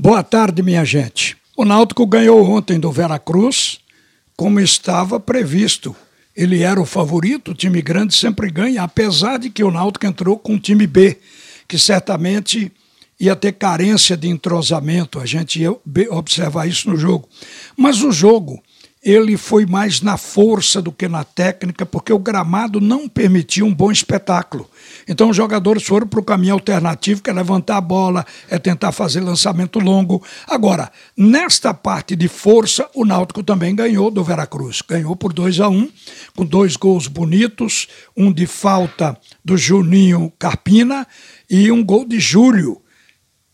Boa tarde, minha gente. O Náutico ganhou ontem do Veracruz, como estava previsto. Ele era o favorito, o time grande sempre ganha, apesar de que o Náutico entrou com um time B, que certamente ia ter carência de entrosamento, a gente ia observar isso no jogo. Mas o jogo ele foi mais na força do que na técnica, porque o gramado não permitia um bom espetáculo. Então os jogadores foram para o caminho alternativo, que é levantar a bola, é tentar fazer lançamento longo. Agora, nesta parte de força, o Náutico também ganhou do Veracruz. Ganhou por 2 a 1 um, com dois gols bonitos, um de falta do Juninho Carpina e um gol de Júlio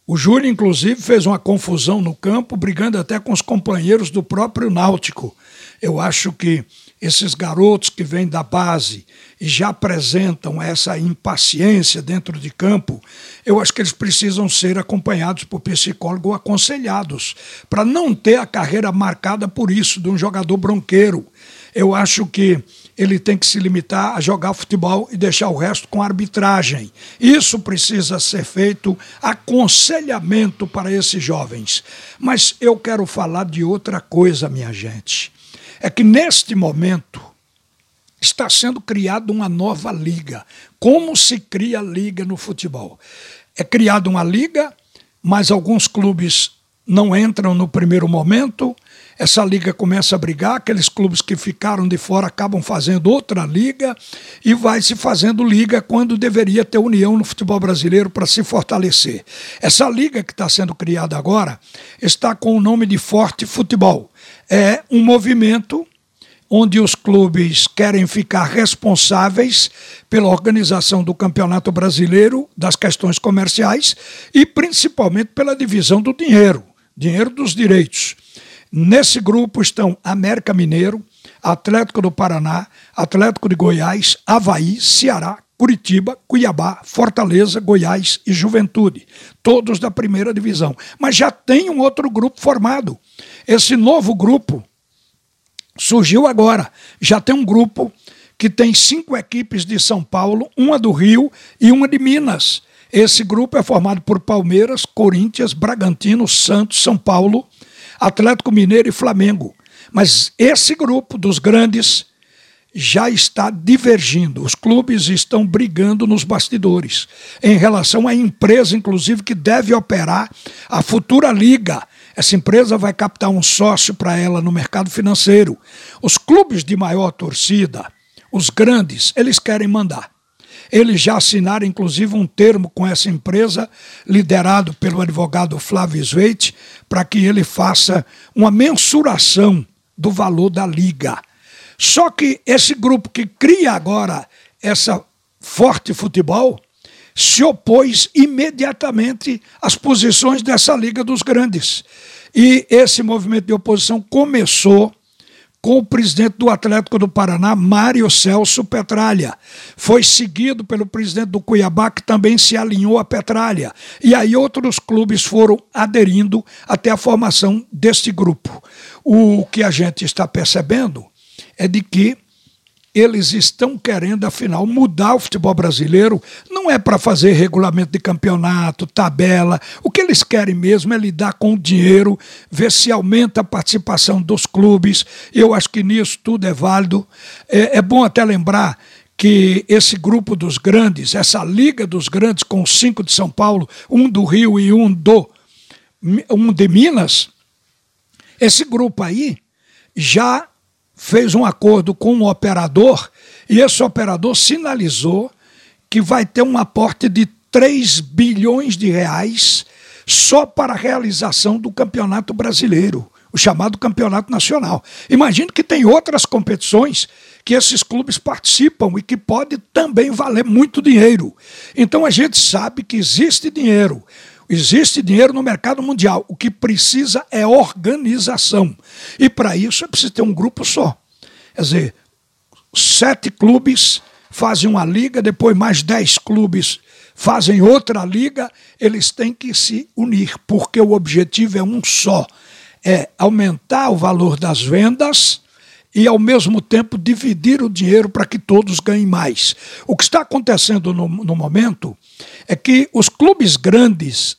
o Júlio, inclusive, fez uma confusão no campo, brigando até com os companheiros do próprio Náutico. Eu acho que esses garotos que vêm da base e já apresentam essa impaciência dentro de campo, eu acho que eles precisam ser acompanhados por psicólogo aconselhados, para não ter a carreira marcada por isso, de um jogador bronqueiro. Eu acho que ele tem que se limitar a jogar futebol e deixar o resto com arbitragem. Isso precisa ser feito aconselhamento para esses jovens. Mas eu quero falar de outra coisa, minha gente. É que neste momento está sendo criada uma nova liga. Como se cria liga no futebol? É criada uma liga, mas alguns clubes não entram no primeiro momento, essa liga começa a brigar, aqueles clubes que ficaram de fora acabam fazendo outra liga e vai se fazendo liga quando deveria ter união no futebol brasileiro para se fortalecer. Essa liga que está sendo criada agora está com o nome de Forte Futebol. É um movimento onde os clubes querem ficar responsáveis pela organização do Campeonato Brasileiro, das questões comerciais e principalmente pela divisão do dinheiro, dinheiro dos direitos. Nesse grupo estão América Mineiro, Atlético do Paraná, Atlético de Goiás, Havaí, Ceará, Curitiba, Cuiabá, Fortaleza, Goiás e Juventude, todos da primeira divisão. Mas já tem um outro grupo formado. Esse novo grupo surgiu agora. Já tem um grupo que tem cinco equipes de São Paulo, uma do Rio e uma de Minas. Esse grupo é formado por Palmeiras, Corinthians, Bragantino, Santos, São Paulo, Atlético Mineiro e Flamengo. Mas esse grupo dos grandes já está divergindo. Os clubes estão brigando nos bastidores em relação à empresa, inclusive, que deve operar a futura liga. Essa empresa vai captar um sócio para ela no mercado financeiro. Os clubes de maior torcida, os grandes, eles querem mandar. Eles já assinaram, inclusive, um termo com essa empresa, liderado pelo advogado Flávio Sveit, para que ele faça uma mensuração do valor da liga. Só que esse grupo que cria agora essa forte futebol se opôs imediatamente às posições dessa Liga dos Grandes. E esse movimento de oposição começou com o presidente do Atlético do Paraná, Mário Celso Petralha. Foi seguido pelo presidente do Cuiabá, que também se alinhou a Petralha. E aí outros clubes foram aderindo até a formação deste grupo. O que a gente está percebendo é de que eles estão querendo, afinal, mudar o futebol brasileiro. Não é para fazer regulamento de campeonato, tabela. O que eles querem mesmo é lidar com o dinheiro, ver se aumenta a participação dos clubes. Eu acho que nisso tudo é válido. É, é bom até lembrar que esse grupo dos grandes, essa liga dos grandes, com cinco de São Paulo, um do Rio e um do um de Minas, esse grupo aí já fez um acordo com um operador e esse operador sinalizou que vai ter um aporte de 3 bilhões de reais só para a realização do Campeonato Brasileiro, o chamado Campeonato Nacional. Imagino que tem outras competições que esses clubes participam e que pode também valer muito dinheiro. Então a gente sabe que existe dinheiro. Existe dinheiro no mercado mundial. O que precisa é organização. E para isso é preciso ter um grupo só. Quer dizer, sete clubes fazem uma liga, depois mais dez clubes fazem outra liga, eles têm que se unir, porque o objetivo é um só: é aumentar o valor das vendas e, ao mesmo tempo, dividir o dinheiro para que todos ganhem mais. O que está acontecendo no, no momento é que os clubes grandes,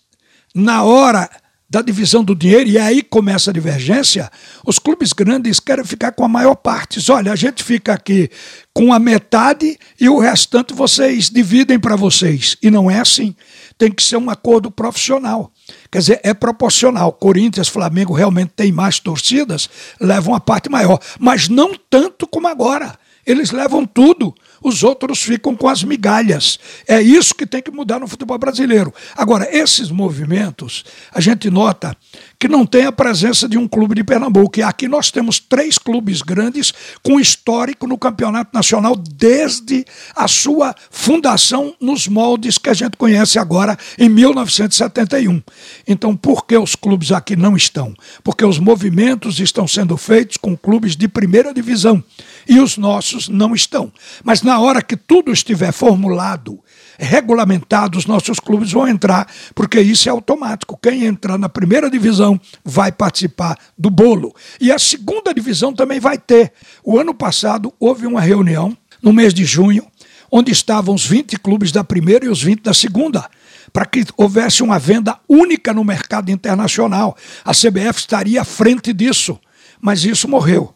na hora da divisão do dinheiro, e aí começa a divergência, os clubes grandes querem ficar com a maior parte. Olha, a gente fica aqui com a metade e o restante vocês dividem para vocês. E não é assim. Tem que ser um acordo profissional. Quer dizer, é proporcional. Corinthians, Flamengo realmente têm mais torcidas, levam a parte maior. Mas não tanto como agora. Eles levam tudo os outros ficam com as migalhas. É isso que tem que mudar no futebol brasileiro. Agora, esses movimentos, a gente nota que não tem a presença de um clube de Pernambuco. E aqui nós temos três clubes grandes com histórico no campeonato nacional desde a sua fundação nos moldes que a gente conhece agora em 1971. Então, por que os clubes aqui não estão? Porque os movimentos estão sendo feitos com clubes de primeira divisão e os nossos não estão. Mas na hora que tudo estiver formulado, regulamentado, os nossos clubes vão entrar, porque isso é automático. Quem entrar na primeira divisão vai participar do bolo. E a segunda divisão também vai ter. O ano passado houve uma reunião, no mês de junho, onde estavam os 20 clubes da primeira e os 20 da segunda para que houvesse uma venda única no mercado internacional. A CBF estaria à frente disso, mas isso morreu.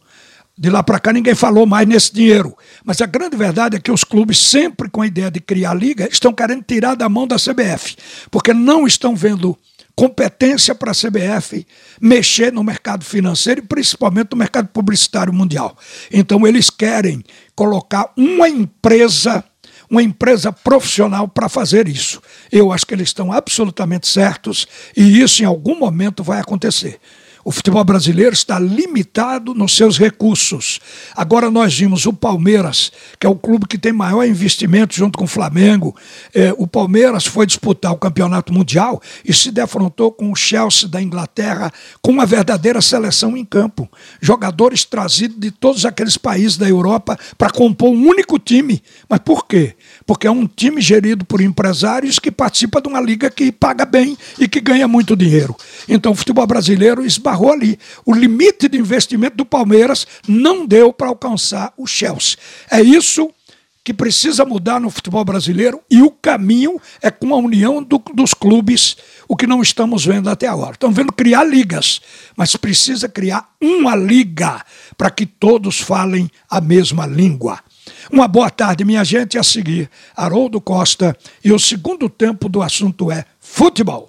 De lá para cá ninguém falou mais nesse dinheiro. Mas a grande verdade é que os clubes, sempre com a ideia de criar liga, estão querendo tirar da mão da CBF, porque não estão vendo competência para a CBF mexer no mercado financeiro e principalmente no mercado publicitário mundial. Então eles querem colocar uma empresa uma empresa profissional para fazer isso. Eu acho que eles estão absolutamente certos e isso em algum momento vai acontecer. O futebol brasileiro está limitado nos seus recursos. Agora nós vimos o Palmeiras, que é o clube que tem maior investimento junto com o Flamengo. É, o Palmeiras foi disputar o campeonato mundial e se defrontou com o Chelsea da Inglaterra com uma verdadeira seleção em campo. Jogadores trazidos de todos aqueles países da Europa para compor um único time. Mas por quê? Porque é um time gerido por empresários que participa de uma liga que paga bem e que ganha muito dinheiro. Então o futebol brasileiro esbarra esbarrou ali. O limite de investimento do Palmeiras não deu para alcançar o Chelsea. É isso que precisa mudar no futebol brasileiro e o caminho é com a união do, dos clubes, o que não estamos vendo até agora. Estamos vendo criar ligas, mas precisa criar uma liga para que todos falem a mesma língua. Uma boa tarde, minha gente. A seguir, Haroldo Costa e o segundo tempo do assunto é futebol.